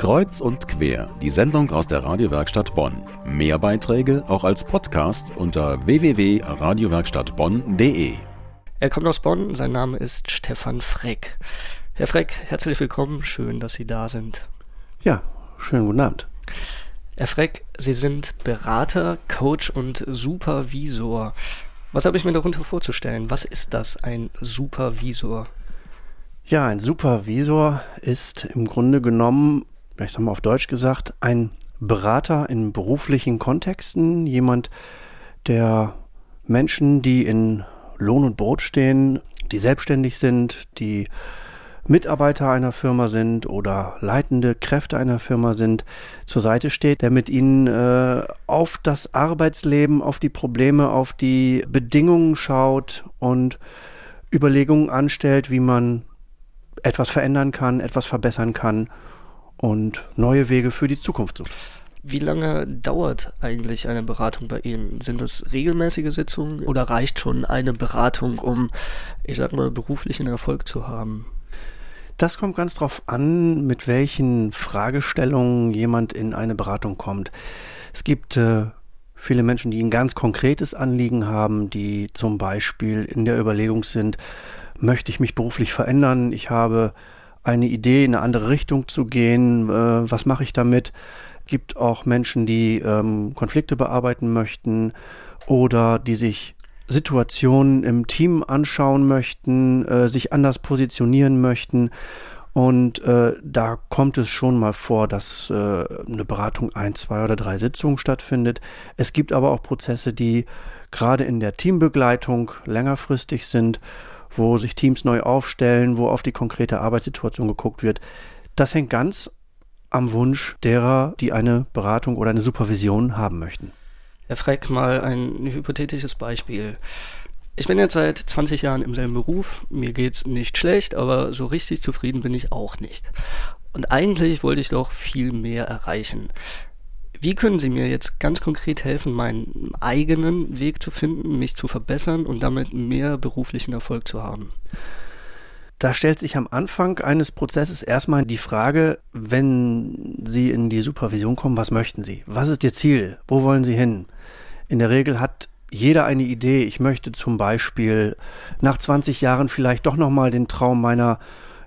Kreuz und quer, die Sendung aus der Radiowerkstatt Bonn. Mehr Beiträge auch als Podcast unter www.radiowerkstattbonn.de. Er kommt aus Bonn, sein Name ist Stefan Freck. Herr Freck, herzlich willkommen, schön, dass Sie da sind. Ja, schönen guten Abend. Herr Freck, Sie sind Berater, Coach und Supervisor. Was habe ich mir darunter vorzustellen? Was ist das, ein Supervisor? Ja, ein Supervisor ist im Grunde genommen, ich sag mal auf Deutsch gesagt, ein Berater in beruflichen Kontexten, jemand, der Menschen, die in Lohn und Brot stehen, die selbstständig sind, die Mitarbeiter einer Firma sind oder leitende Kräfte einer Firma sind, zur Seite steht, der mit ihnen äh, auf das Arbeitsleben, auf die Probleme, auf die Bedingungen schaut und Überlegungen anstellt, wie man etwas verändern kann, etwas verbessern kann und neue Wege für die Zukunft sucht. Wie lange dauert eigentlich eine Beratung bei Ihnen? Sind das regelmäßige Sitzungen oder reicht schon eine Beratung, um, ich sag mal, beruflichen Erfolg zu haben? Das kommt ganz drauf an, mit welchen Fragestellungen jemand in eine Beratung kommt. Es gibt äh, viele Menschen, die ein ganz konkretes Anliegen haben, die zum Beispiel in der Überlegung sind, möchte ich mich beruflich verändern? Ich habe eine Idee, in eine andere Richtung zu gehen. Äh, was mache ich damit? Gibt auch Menschen, die ähm, Konflikte bearbeiten möchten oder die sich Situationen im Team anschauen möchten, äh, sich anders positionieren möchten. Und äh, da kommt es schon mal vor, dass äh, eine Beratung ein, zwei oder drei Sitzungen stattfindet. Es gibt aber auch Prozesse, die gerade in der Teambegleitung längerfristig sind wo sich Teams neu aufstellen, wo auf die konkrete Arbeitssituation geguckt wird. Das hängt ganz am Wunsch derer, die eine Beratung oder eine Supervision haben möchten. Herr Freck, mal ein hypothetisches Beispiel. Ich bin jetzt seit 20 Jahren im selben Beruf. Mir geht's nicht schlecht, aber so richtig zufrieden bin ich auch nicht. Und eigentlich wollte ich doch viel mehr erreichen. Wie können Sie mir jetzt ganz konkret helfen, meinen eigenen Weg zu finden, mich zu verbessern und damit mehr beruflichen Erfolg zu haben? Da stellt sich am Anfang eines Prozesses erstmal die Frage, wenn Sie in die Supervision kommen, was möchten Sie? Was ist Ihr Ziel? Wo wollen Sie hin? In der Regel hat jeder eine Idee. Ich möchte zum Beispiel nach 20 Jahren vielleicht doch nochmal den Traum meiner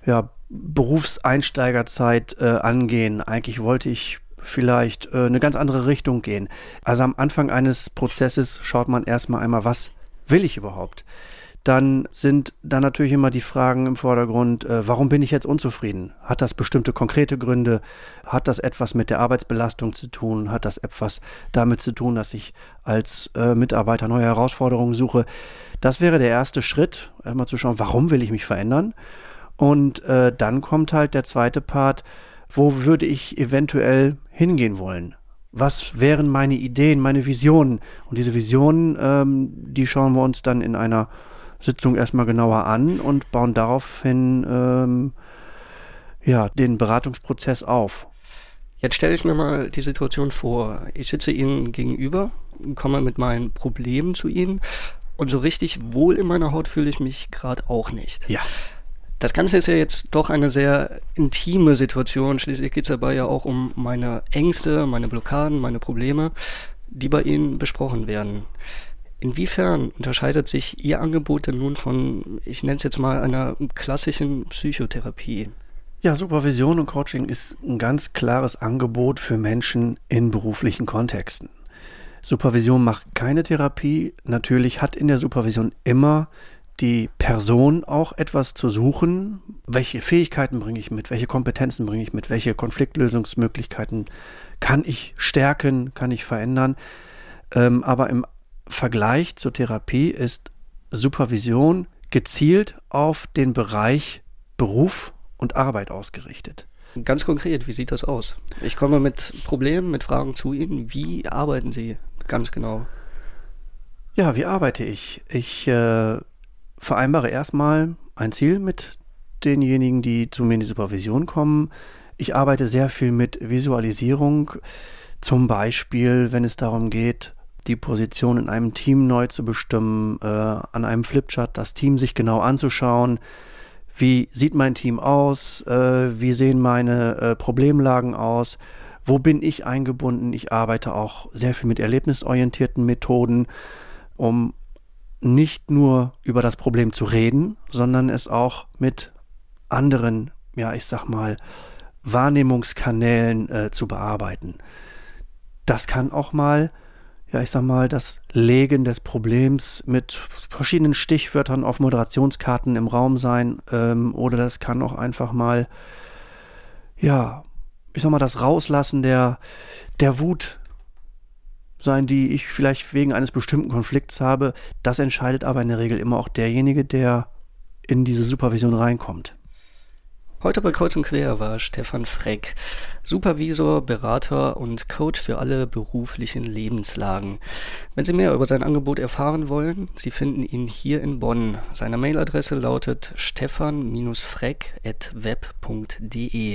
ja, Berufseinsteigerzeit äh, angehen. Eigentlich wollte ich vielleicht äh, eine ganz andere Richtung gehen. Also am Anfang eines Prozesses schaut man erstmal einmal, was will ich überhaupt? Dann sind da natürlich immer die Fragen im Vordergrund, äh, warum bin ich jetzt unzufrieden? Hat das bestimmte konkrete Gründe? Hat das etwas mit der Arbeitsbelastung zu tun? Hat das etwas damit zu tun, dass ich als äh, Mitarbeiter neue Herausforderungen suche? Das wäre der erste Schritt, einmal zu schauen, warum will ich mich verändern? Und äh, dann kommt halt der zweite Part, wo würde ich eventuell hingehen wollen? Was wären meine Ideen, meine Visionen? Und diese Visionen, ähm, die schauen wir uns dann in einer Sitzung erstmal genauer an und bauen daraufhin ähm, ja, den Beratungsprozess auf. Jetzt stelle ich mir mal die Situation vor. Ich sitze Ihnen gegenüber, komme mit meinen Problemen zu Ihnen und so richtig wohl in meiner Haut fühle ich mich gerade auch nicht. Ja. Das Ganze ist ja jetzt doch eine sehr intime Situation. Schließlich geht es dabei ja auch um meine Ängste, meine Blockaden, meine Probleme, die bei Ihnen besprochen werden. Inwiefern unterscheidet sich Ihr Angebot denn nun von, ich nenne es jetzt mal, einer klassischen Psychotherapie? Ja, Supervision und Coaching ist ein ganz klares Angebot für Menschen in beruflichen Kontexten. Supervision macht keine Therapie. Natürlich hat in der Supervision immer die Person auch etwas zu suchen. Welche Fähigkeiten bringe ich mit? Welche Kompetenzen bringe ich mit? Welche Konfliktlösungsmöglichkeiten kann ich stärken? Kann ich verändern? Ähm, aber im Vergleich zur Therapie ist Supervision gezielt auf den Bereich Beruf und Arbeit ausgerichtet. Ganz konkret, wie sieht das aus? Ich komme mit Problemen, mit Fragen zu Ihnen. Wie arbeiten Sie ganz genau? Ja, wie arbeite ich? Ich äh, vereinbare erstmal ein Ziel mit denjenigen, die zu mir in die Supervision kommen. Ich arbeite sehr viel mit Visualisierung, zum Beispiel, wenn es darum geht, die Position in einem Team neu zu bestimmen, äh, an einem Flipchart das Team sich genau anzuschauen. wie sieht mein Team aus, äh, wie sehen meine äh, Problemlagen aus, wo bin ich eingebunden. Ich arbeite auch sehr viel mit erlebnisorientierten Methoden, um nicht nur über das Problem zu reden, sondern es auch mit anderen, ja, ich sag mal, Wahrnehmungskanälen äh, zu bearbeiten. Das kann auch mal ja, ich sag mal, das Legen des Problems mit verschiedenen Stichwörtern auf Moderationskarten im Raum sein. Ähm, oder das kann auch einfach mal, ja, ich sag mal, das Rauslassen der, der Wut sein, die ich vielleicht wegen eines bestimmten Konflikts habe. Das entscheidet aber in der Regel immer auch derjenige, der in diese Supervision reinkommt. Heute bei Kreuz und Quer war Stefan Freck, Supervisor, Berater und Coach für alle beruflichen Lebenslagen. Wenn Sie mehr über sein Angebot erfahren wollen, Sie finden ihn hier in Bonn. Seine Mailadresse lautet stefan-freck.web.de.